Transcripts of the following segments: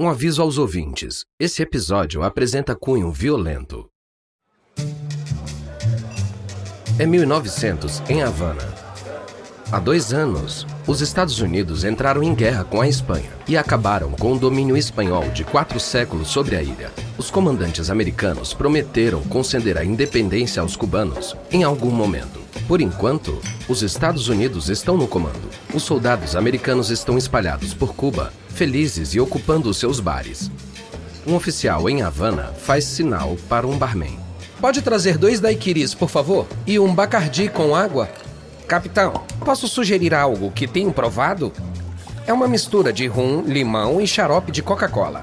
Um aviso aos ouvintes: esse episódio apresenta cunho violento. É 1900, em Havana. Há dois anos, os Estados Unidos entraram em guerra com a Espanha e acabaram com o domínio espanhol de quatro séculos sobre a ilha. Os comandantes americanos prometeram conceder a independência aos cubanos em algum momento. Por enquanto, os Estados Unidos estão no comando. Os soldados americanos estão espalhados por Cuba, felizes e ocupando seus bares. Um oficial em Havana faz sinal para um barman. Pode trazer dois daiquiris, por favor? E um bacardi com água? Capitão, posso sugerir algo que tenho provado? É uma mistura de rum, limão e xarope de Coca-Cola.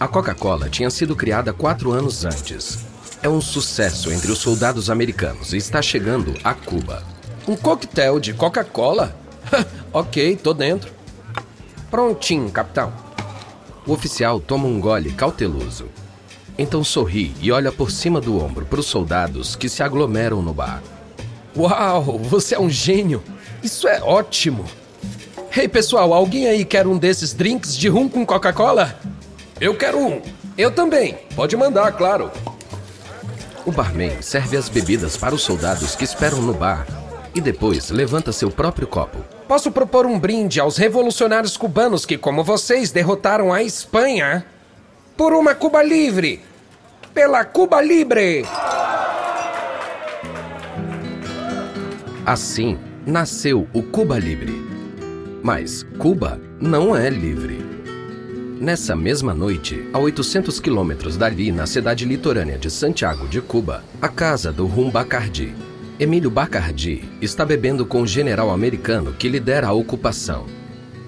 A Coca-Cola tinha sido criada quatro anos antes. É um sucesso entre os soldados americanos e está chegando a Cuba. Um coquetel de Coca-Cola? ok, tô dentro. Prontinho, capitão. O oficial toma um gole cauteloso. Então sorri e olha por cima do ombro para os soldados que se aglomeram no bar. Uau, você é um gênio! Isso é ótimo! Ei, pessoal, alguém aí quer um desses drinks de rum com Coca-Cola? Eu quero um. Eu também. Pode mandar, claro. O barman serve as bebidas para os soldados que esperam no bar e depois levanta seu próprio copo. Posso propor um brinde aos revolucionários cubanos que, como vocês, derrotaram a Espanha? Por uma Cuba livre! Pela Cuba Libre! Assim nasceu o Cuba Libre. Mas Cuba não é livre. Nessa mesma noite, a 800 quilômetros dali, na cidade litorânea de Santiago de Cuba, a casa do Rum Bacardi. Emílio Bacardi está bebendo com o general americano que lidera a ocupação.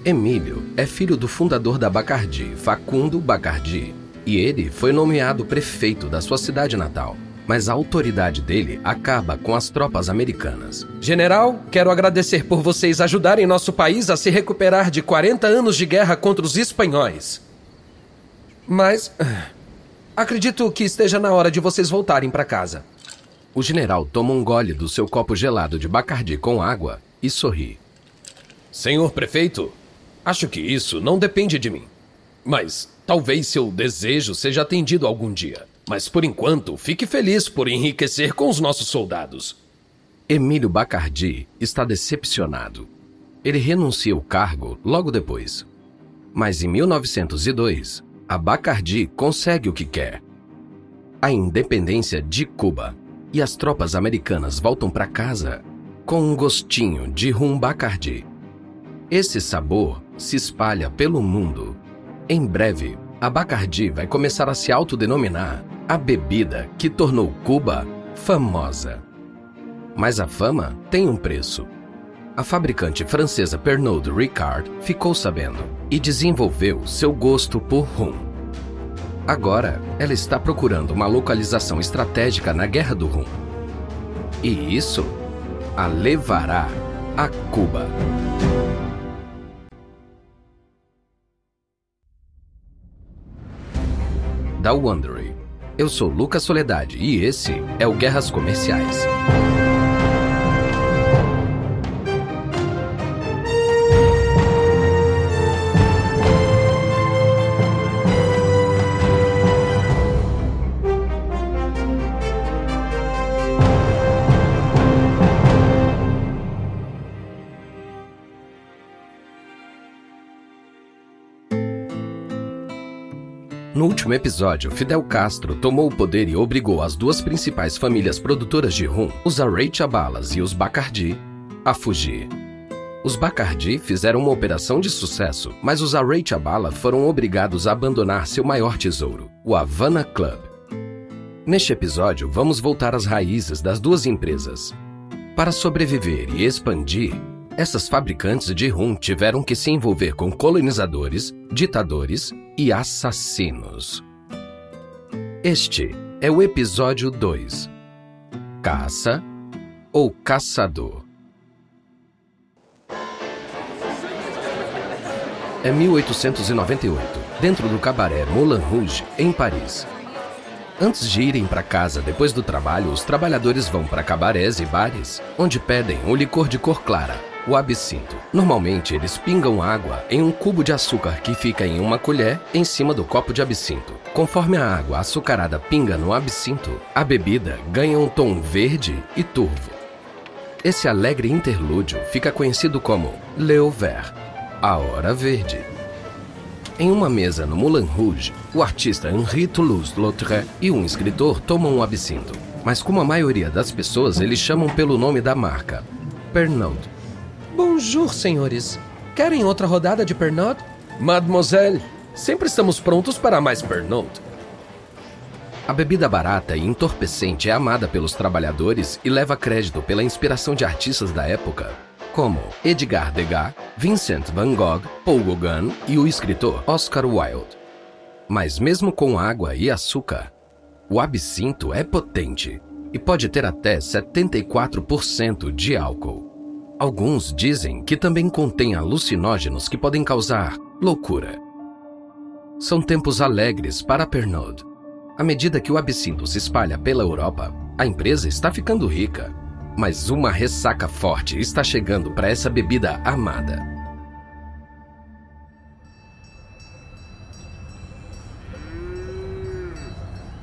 Emílio é filho do fundador da Bacardi, Facundo Bacardi, e ele foi nomeado prefeito da sua cidade natal mas a autoridade dele acaba com as tropas americanas. General, quero agradecer por vocês ajudarem nosso país a se recuperar de 40 anos de guerra contra os espanhóis. Mas. Acredito que esteja na hora de vocês voltarem para casa. O general toma um gole do seu copo gelado de bacardi com água e sorri. Senhor prefeito, acho que isso não depende de mim. Mas talvez seu desejo seja atendido algum dia. Mas por enquanto, fique feliz por enriquecer com os nossos soldados. Emílio Bacardi está decepcionado. Ele renuncia o cargo logo depois. Mas em 1902, a Bacardi consegue o que quer: a independência de Cuba. E as tropas americanas voltam para casa com um gostinho de rum Bacardi. Esse sabor se espalha pelo mundo. Em breve, a Bacardi vai começar a se autodenominar a bebida que tornou Cuba famosa. Mas a fama tem um preço. A fabricante francesa Pernod Ricard ficou sabendo e desenvolveu seu gosto por rum. Agora, ela está procurando uma localização estratégica na Guerra do Rum. E isso a levará a Cuba. Da Wondery eu sou Lucas Soledade e esse é o Guerras Comerciais. Último episódio, Fidel Castro tomou o poder e obrigou as duas principais famílias produtoras de rum, os Arreichabalas e os Bacardi, a fugir. Os Bacardi fizeram uma operação de sucesso, mas os Arreichabala foram obrigados a abandonar seu maior tesouro, o Havana Club. Neste episódio, vamos voltar às raízes das duas empresas. Para sobreviver e expandir, essas fabricantes de rum tiveram que se envolver com colonizadores, ditadores e assassinos. Este é o episódio 2: Caça ou Caçador. É 1898, dentro do cabaré Moulin Rouge, em Paris. Antes de irem para casa depois do trabalho, os trabalhadores vão para cabarés e bares, onde pedem o licor de cor clara, o absinto. Normalmente, eles pingam água em um cubo de açúcar que fica em uma colher em cima do copo de absinto. Conforme a água açucarada pinga no absinto, a bebida ganha um tom verde e turvo. Esse alegre interlúdio fica conhecido como Le Vert, a Hora Verde. Em uma mesa no Moulin Rouge, o artista Henri Toulouse-Lautrec e um escritor tomam um absinto. Mas como a maioria das pessoas, eles chamam pelo nome da marca, Pernod. Bonjour, senhores. Querem outra rodada de Pernod? Mademoiselle, sempre estamos prontos para mais Pernod. A bebida barata e entorpecente é amada pelos trabalhadores e leva crédito pela inspiração de artistas da época, como Edgar Degas, Vincent van Gogh, Paul Gauguin e o escritor Oscar Wilde. Mas mesmo com água e açúcar, o absinto é potente e pode ter até 74% de álcool. Alguns dizem que também contém alucinógenos que podem causar loucura. São tempos alegres para Pernod. À medida que o absinto se espalha pela Europa, a empresa está ficando rica mas uma ressaca forte está chegando para essa bebida amada.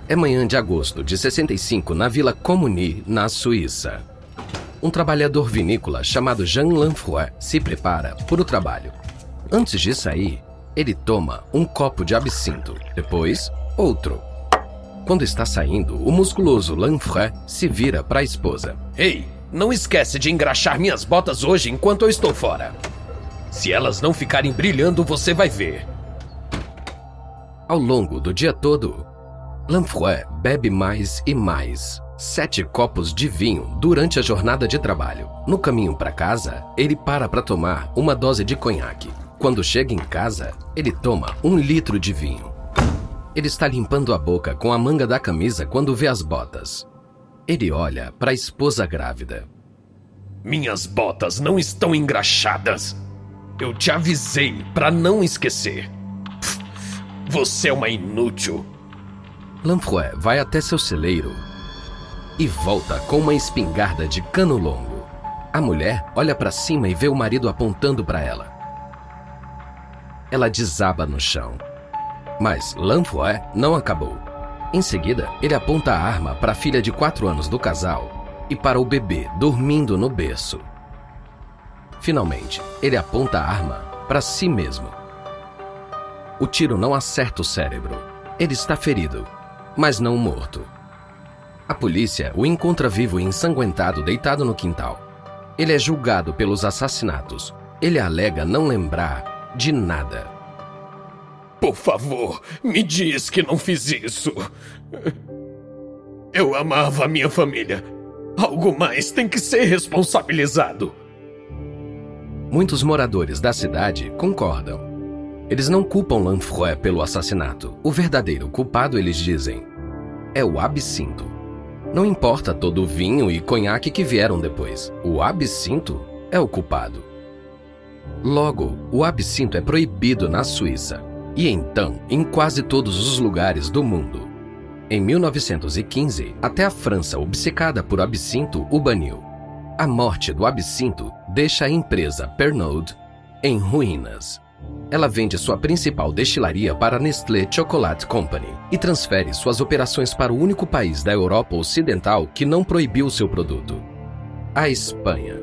É manhã de agosto de 65 na Vila Comuni, na Suíça. Um trabalhador vinícola chamado Jean Lanfroy se prepara para o trabalho. Antes de sair, ele toma um copo de absinto, depois outro, quando está saindo, o musculoso Lanfray se vira para a esposa. Ei, não esquece de engraxar minhas botas hoje enquanto eu estou fora. Se elas não ficarem brilhando, você vai ver. Ao longo do dia todo, Lanfroy bebe mais e mais. Sete copos de vinho durante a jornada de trabalho. No caminho para casa, ele para para tomar uma dose de conhaque. Quando chega em casa, ele toma um litro de vinho. Ele está limpando a boca com a manga da camisa quando vê as botas. Ele olha para a esposa grávida. Minhas botas não estão engraxadas. Eu te avisei para não esquecer. Você é uma inútil. Lanfroy vai até seu celeiro e volta com uma espingarda de cano longo. A mulher olha para cima e vê o marido apontando para ela. Ela desaba no chão. Mas Lanfoy não acabou. Em seguida, ele aponta a arma para a filha de 4 anos do casal e para o bebê dormindo no berço. Finalmente, ele aponta a arma para si mesmo. O tiro não acerta o cérebro. Ele está ferido, mas não morto. A polícia o encontra vivo e ensanguentado deitado no quintal. Ele é julgado pelos assassinatos. Ele alega não lembrar de nada. Por favor, me diz que não fiz isso. Eu amava a minha família. Algo mais tem que ser responsabilizado. Muitos moradores da cidade concordam. Eles não culpam Lanfroy pelo assassinato. O verdadeiro culpado, eles dizem, é o absinto. Não importa todo o vinho e conhaque que vieram depois. O absinto é o culpado. Logo, o absinto é proibido na Suíça e então em quase todos os lugares do mundo. Em 1915, até a França, obcecada por absinto, o baniu. A morte do absinto deixa a empresa Pernod em ruínas. Ela vende sua principal destilaria para a Nestlé Chocolate Company e transfere suas operações para o único país da Europa Ocidental que não proibiu seu produto: a Espanha.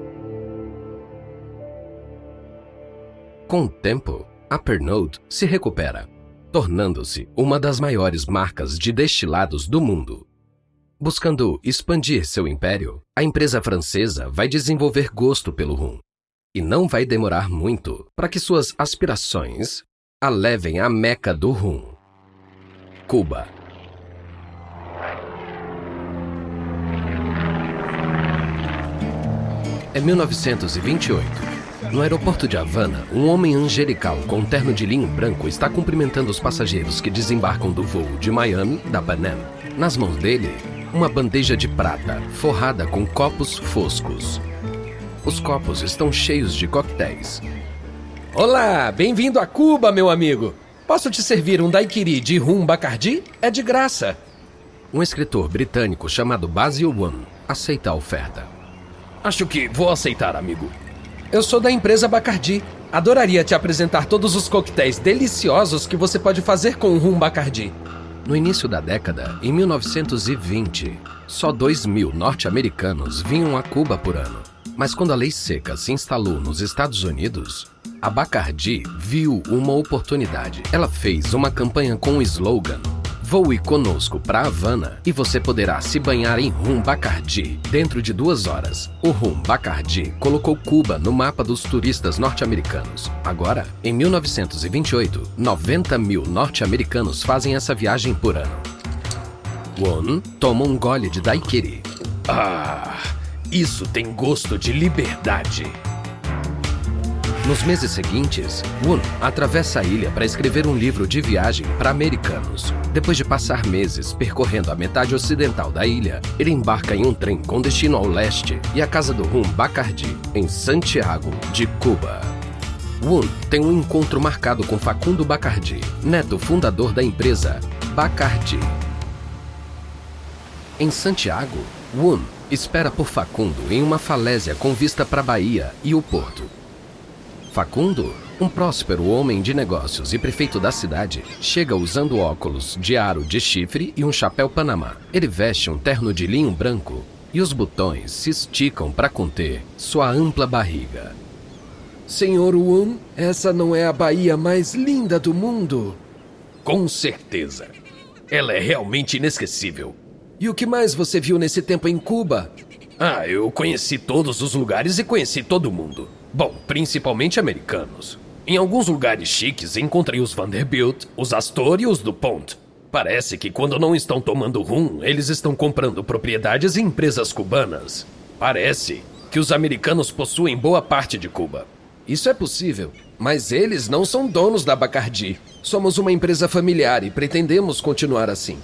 Com o tempo, a Pernod se recupera, tornando-se uma das maiores marcas de destilados do mundo. Buscando expandir seu império, a empresa francesa vai desenvolver gosto pelo rum. E não vai demorar muito para que suas aspirações a levem à meca do rum. Cuba. É 1928 no aeroporto de Havana, um homem angelical com um terno de linho branco está cumprimentando os passageiros que desembarcam do voo de Miami, da Panam. Nas mãos dele, uma bandeja de prata forrada com copos foscos. Os copos estão cheios de coquetéis. Olá, bem-vindo a Cuba, meu amigo. Posso te servir um daiquiri de rum Bacardi? É de graça. Um escritor britânico chamado Basil One aceita a oferta. Acho que vou aceitar, amigo. Eu sou da empresa Bacardi. Adoraria te apresentar todos os coquetéis deliciosos que você pode fazer com o rum Bacardi. No início da década, em 1920, só 2 mil norte-americanos vinham a Cuba por ano. Mas quando a lei seca se instalou nos Estados Unidos, a Bacardi viu uma oportunidade. Ela fez uma campanha com o slogan Voe conosco para Havana e você poderá se banhar em rum Bacardi dentro de duas horas. O rum Bacardi colocou Cuba no mapa dos turistas norte-americanos. Agora, em 1928, 90 mil norte-americanos fazem essa viagem por ano. Won toma um gole de daiquiri. Ah, isso tem gosto de liberdade. Nos meses seguintes, Woon atravessa a ilha para escrever um livro de viagem para americanos. Depois de passar meses percorrendo a metade ocidental da ilha, ele embarca em um trem com destino ao leste e a casa do rum Bacardi, em Santiago, de Cuba. Woon tem um encontro marcado com Facundo Bacardi, neto fundador da empresa Bacardi. Em Santiago, Woon espera por Facundo em uma falésia com vista para a Bahia e o porto. Facundo, um próspero homem de negócios e prefeito da cidade, chega usando óculos de aro de chifre e um chapéu panamá. Ele veste um terno de linho branco e os botões se esticam para conter sua ampla barriga. Senhor Wun, essa não é a Bahia mais linda do mundo? Com certeza. Ela é realmente inesquecível. E o que mais você viu nesse tempo em Cuba? Ah, eu conheci todos os lugares e conheci todo mundo. Bom, principalmente americanos. Em alguns lugares chiques encontrei os Vanderbilt, os Astor e os DuPont. Parece que quando não estão tomando rum, eles estão comprando propriedades em empresas cubanas. Parece que os americanos possuem boa parte de Cuba. Isso é possível, mas eles não são donos da Bacardi. Somos uma empresa familiar e pretendemos continuar assim.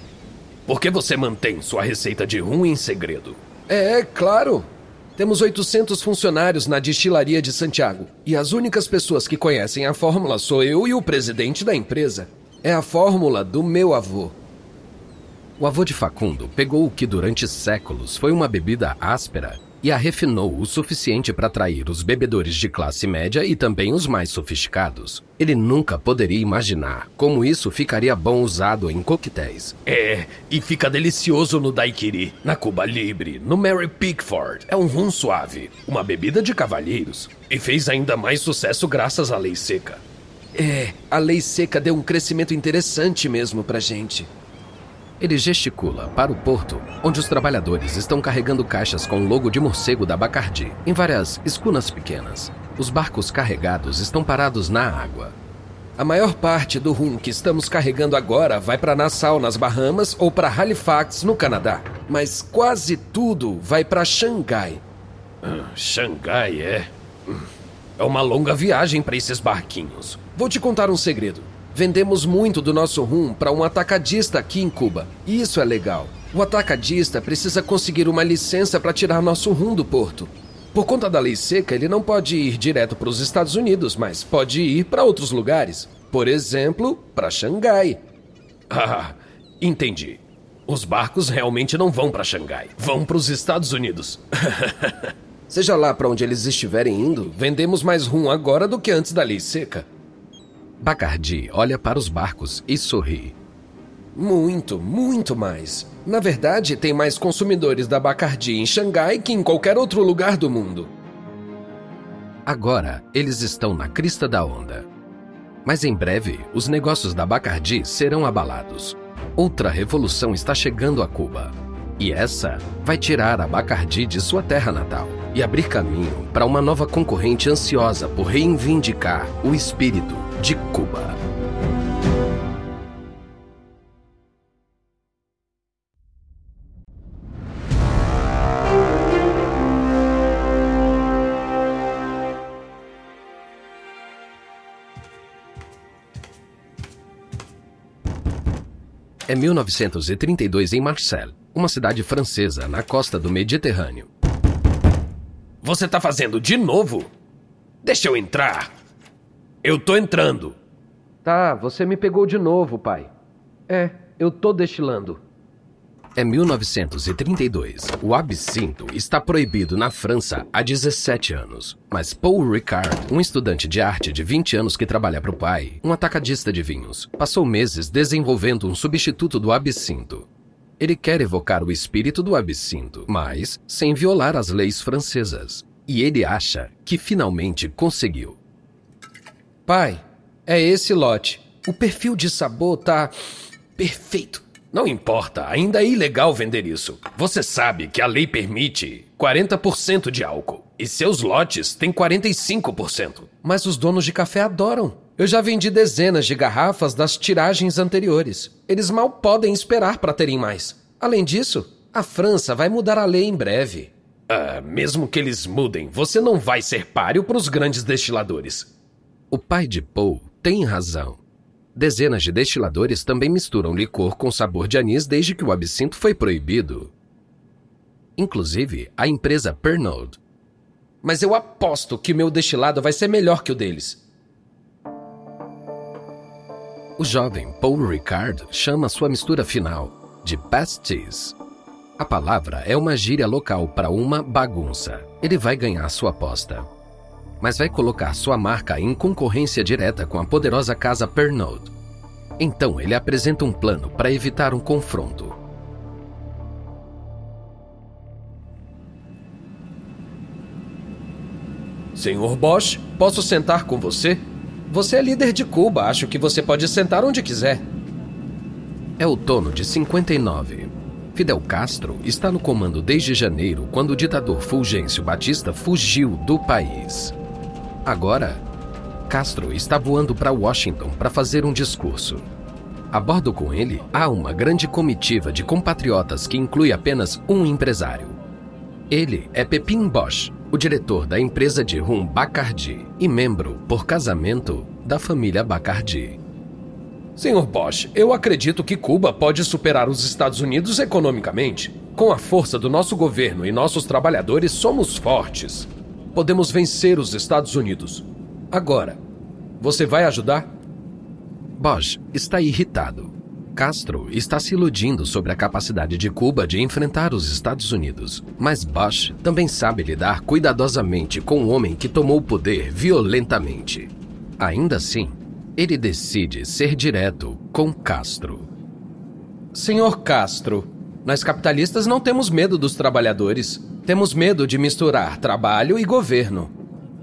Por que você mantém sua receita de rum em segredo? É, claro. Temos 800 funcionários na destilaria de Santiago. E as únicas pessoas que conhecem a fórmula sou eu e o presidente da empresa. É a fórmula do meu avô. O avô de Facundo pegou o que durante séculos foi uma bebida áspera e a refinou o suficiente para atrair os bebedores de classe média e também os mais sofisticados. Ele nunca poderia imaginar como isso ficaria bom usado em coquetéis. É, e fica delicioso no daiquiri, na Cuba Libre, no Mary Pickford. É um rum suave, uma bebida de cavalheiros. E fez ainda mais sucesso graças à lei seca. É, a lei seca deu um crescimento interessante mesmo pra gente. Ele gesticula para o porto, onde os trabalhadores estão carregando caixas com o logo de morcego da Bacardi, em várias escunas pequenas. Os barcos carregados estão parados na água. A maior parte do rum que estamos carregando agora vai para Nassau, nas Bahamas, ou para Halifax, no Canadá. Mas quase tudo vai para Xangai. Ah, Xangai é. É uma longa viagem para esses barquinhos. Vou te contar um segredo. Vendemos muito do nosso rum para um atacadista aqui em Cuba. Isso é legal. O atacadista precisa conseguir uma licença para tirar nosso rum do porto. Por conta da lei seca, ele não pode ir direto para os Estados Unidos, mas pode ir para outros lugares. Por exemplo, para Xangai. Ah, entendi. Os barcos realmente não vão para Xangai, vão para os Estados Unidos. Seja lá para onde eles estiverem indo, vendemos mais rum agora do que antes da lei seca. Bacardi olha para os barcos e sorri. Muito, muito mais. Na verdade, tem mais consumidores da Bacardi em Xangai que em qualquer outro lugar do mundo. Agora, eles estão na crista da onda. Mas em breve, os negócios da Bacardi serão abalados. Outra revolução está chegando a Cuba. E essa vai tirar a Bacardi de sua terra natal e abrir caminho para uma nova concorrente ansiosa por reivindicar o espírito de Cuba. É 1932 em Marseille, uma cidade francesa na costa do Mediterrâneo. Você tá fazendo de novo? Deixa eu entrar. Eu tô entrando. Tá, você me pegou de novo, pai. É, eu tô destilando. É 1932. O absinto está proibido na França há 17 anos. Mas Paul Ricard, um estudante de arte de 20 anos que trabalha para o pai, um atacadista de vinhos, passou meses desenvolvendo um substituto do absinto. Ele quer evocar o espírito do absinto, mas sem violar as leis francesas. E ele acha que finalmente conseguiu. Pai, é esse lote. O perfil de sabor tá perfeito. Não importa, ainda é ilegal vender isso. Você sabe que a lei permite 40% de álcool e seus lotes têm 45%. Mas os donos de café adoram. Eu já vendi dezenas de garrafas das tiragens anteriores. Eles mal podem esperar para terem mais. Além disso, a França vai mudar a lei em breve. Ah, mesmo que eles mudem, você não vai ser páreo para os grandes destiladores. O pai de Paul tem razão. Dezenas de destiladores também misturam licor com sabor de anis desde que o absinto foi proibido. Inclusive, a empresa Pernod. Mas eu aposto que meu destilado vai ser melhor que o deles. O jovem Paul Ricard chama sua mistura final de pasties. A palavra é uma gíria local para uma bagunça. Ele vai ganhar sua aposta mas vai colocar sua marca em concorrência direta com a poderosa casa Pernod. Então ele apresenta um plano para evitar um confronto. Senhor Bosch, posso sentar com você? Você é líder de Cuba, acho que você pode sentar onde quiser. É outono de 59. Fidel Castro está no comando desde janeiro, quando o ditador Fulgêncio Batista fugiu do país. Agora, Castro está voando para Washington para fazer um discurso. A bordo com ele, há uma grande comitiva de compatriotas que inclui apenas um empresário. Ele é Pepin Bosch, o diretor da empresa de rum Bacardi e membro, por casamento, da família Bacardi. Senhor Bosch, eu acredito que Cuba pode superar os Estados Unidos economicamente. Com a força do nosso governo e nossos trabalhadores, somos fortes podemos vencer os Estados Unidos. Agora, você vai ajudar? Bosch está irritado. Castro está se iludindo sobre a capacidade de Cuba de enfrentar os Estados Unidos. Mas Bosch também sabe lidar cuidadosamente com o homem que tomou o poder violentamente. Ainda assim, ele decide ser direto com Castro. Senhor Castro, nós capitalistas não temos medo dos trabalhadores. Temos medo de misturar trabalho e governo.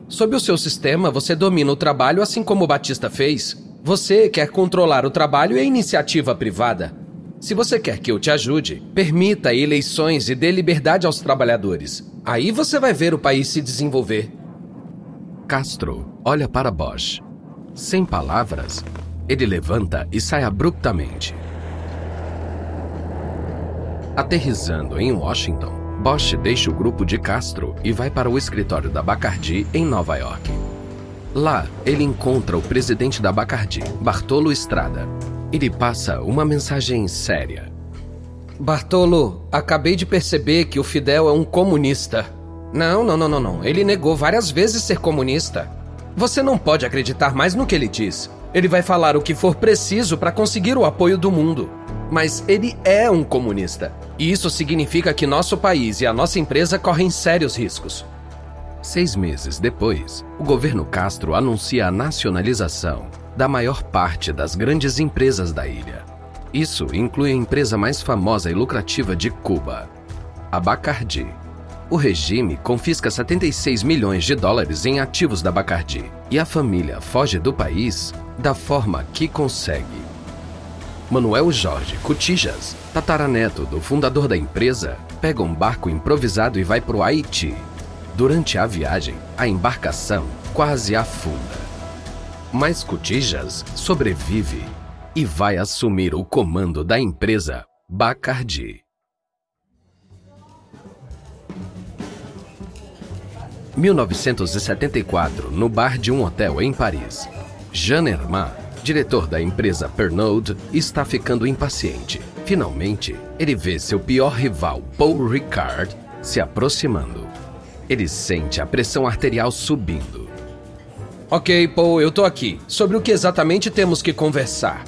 Sob o seu sistema, você domina o trabalho assim como o Batista fez. Você quer controlar o trabalho e a iniciativa privada. Se você quer que eu te ajude, permita eleições e dê liberdade aos trabalhadores. Aí você vai ver o país se desenvolver. Castro olha para Bosch. Sem palavras, ele levanta e sai abruptamente. Aterrizando em Washington, Bosch deixa o grupo de Castro e vai para o escritório da Bacardi em Nova York. Lá, ele encontra o presidente da Bacardi, Bartolo Estrada. Ele passa uma mensagem séria. Bartolo, acabei de perceber que o Fidel é um comunista. Não, não, não, não, não. Ele negou várias vezes ser comunista. Você não pode acreditar mais no que ele diz. Ele vai falar o que for preciso para conseguir o apoio do mundo. Mas ele é um comunista. E isso significa que nosso país e a nossa empresa correm sérios riscos. Seis meses depois, o governo Castro anuncia a nacionalização da maior parte das grandes empresas da ilha. Isso inclui a empresa mais famosa e lucrativa de Cuba, a Bacardi. O regime confisca 76 milhões de dólares em ativos da Bacardi e a família foge do país da forma que consegue. Manuel Jorge Cotijas, tataraneto do fundador da empresa, pega um barco improvisado e vai para o Haiti. Durante a viagem, a embarcação quase afunda. Mas Cotijas sobrevive e vai assumir o comando da empresa Bacardi. (1974) no bar de um hotel em Paris. Jean Herman diretor da empresa Pernod, está ficando impaciente. Finalmente, ele vê seu pior rival, Paul Ricard, se aproximando. Ele sente a pressão arterial subindo. Ok, Paul, eu tô aqui. Sobre o que exatamente temos que conversar?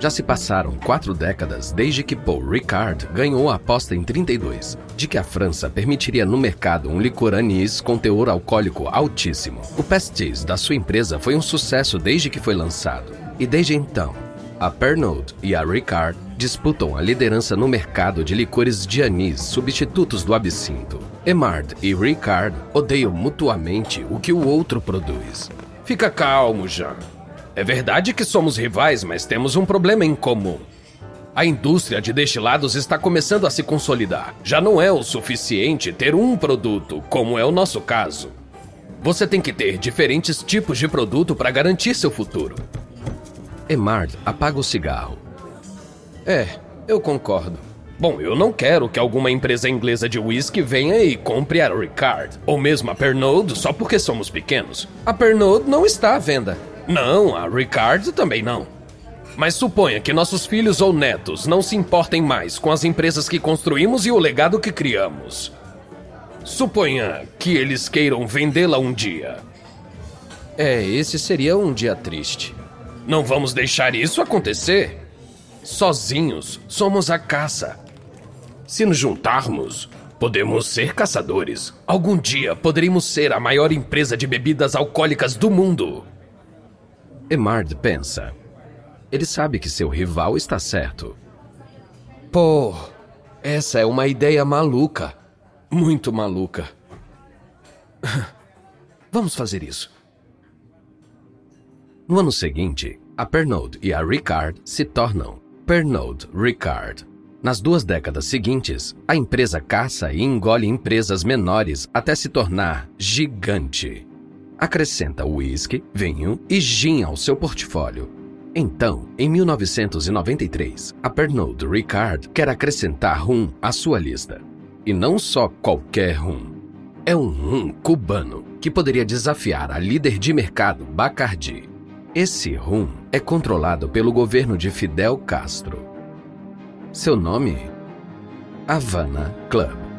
Já se passaram quatro décadas desde que Paul Ricard ganhou a aposta em 32 de que a França permitiria no mercado um licor anis com teor alcoólico altíssimo. O pastis da sua empresa foi um sucesso desde que foi lançado. E desde então, a Pernod e a Ricard disputam a liderança no mercado de licores de anis substitutos do absinto. Emard e Ricard odeiam mutuamente o que o outro produz. Fica calmo, Jean. É verdade que somos rivais, mas temos um problema em comum. A indústria de destilados está começando a se consolidar. Já não é o suficiente ter um produto, como é o nosso caso. Você tem que ter diferentes tipos de produto para garantir seu futuro. Emard apaga o cigarro. É, eu concordo. Bom, eu não quero que alguma empresa inglesa de whisky venha e compre a Ricard, ou mesmo a Pernod só porque somos pequenos. A Pernod não está à venda. Não, a Ricard também não. Mas suponha que nossos filhos ou netos não se importem mais com as empresas que construímos e o legado que criamos. Suponha que eles queiram vendê-la um dia. É, esse seria um dia triste. Não vamos deixar isso acontecer. Sozinhos, somos a caça. Se nos juntarmos, podemos ser caçadores. Algum dia poderíamos ser a maior empresa de bebidas alcoólicas do mundo. Emard pensa. Ele sabe que seu rival está certo. Pô, essa é uma ideia maluca. Muito maluca. Vamos fazer isso. No ano seguinte, a Pernod e a Ricard se tornam Pernod Ricard. Nas duas décadas seguintes, a empresa caça e engole empresas menores até se tornar gigante acrescenta whisky, vinho e gin ao seu portfólio. Então, em 1993, a Pernod Ricard quer acrescentar rum à sua lista. E não só qualquer rum. É um rum cubano que poderia desafiar a líder de mercado Bacardi. Esse rum é controlado pelo governo de Fidel Castro. Seu nome? Havana Club.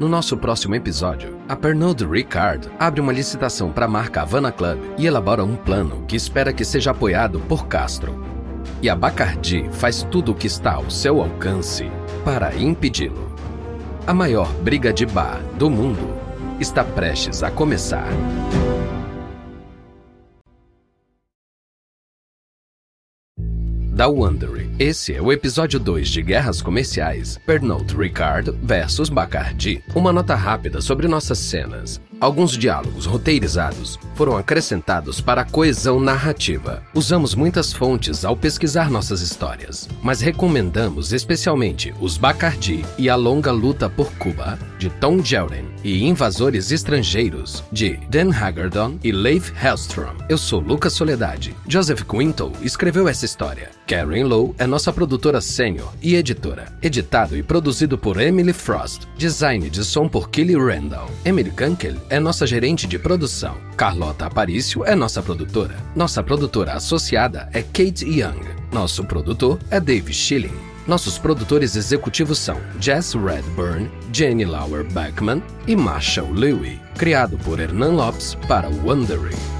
No nosso próximo episódio, a Pernod Ricard abre uma licitação para a marca Havana Club e elabora um plano que espera que seja apoiado por Castro. E a Bacardi faz tudo o que está ao seu alcance para impedi-lo. A maior briga de bar do mundo está prestes a começar. Da Wondery. Esse é o episódio 2 de Guerras Comerciais, Pernod Ricard versus Bacardi. Uma nota rápida sobre nossas cenas. Alguns diálogos roteirizados foram acrescentados para a coesão narrativa. Usamos muitas fontes ao pesquisar nossas histórias, mas recomendamos especialmente Os Bacardi e A Longa Luta por Cuba, de Tom Jelden, e Invasores Estrangeiros, de Dan Hagerdon e Leif Hellstrom. Eu sou Lucas Soledade. Joseph Quinto escreveu essa história. Karen Lowe é nossa produtora sênior e editora. Editado e produzido por Emily Frost. Design de som por Kelly Randall. Emily Kunkel é nossa gerente de produção. Carlota Aparício é nossa produtora. Nossa produtora associada é Kate Young. Nosso produtor é Dave Schilling. Nossos produtores executivos são Jess Redburn, Jenny Lauer Beckman e Marshall Louie. Criado por Hernan Lopes para Wondering.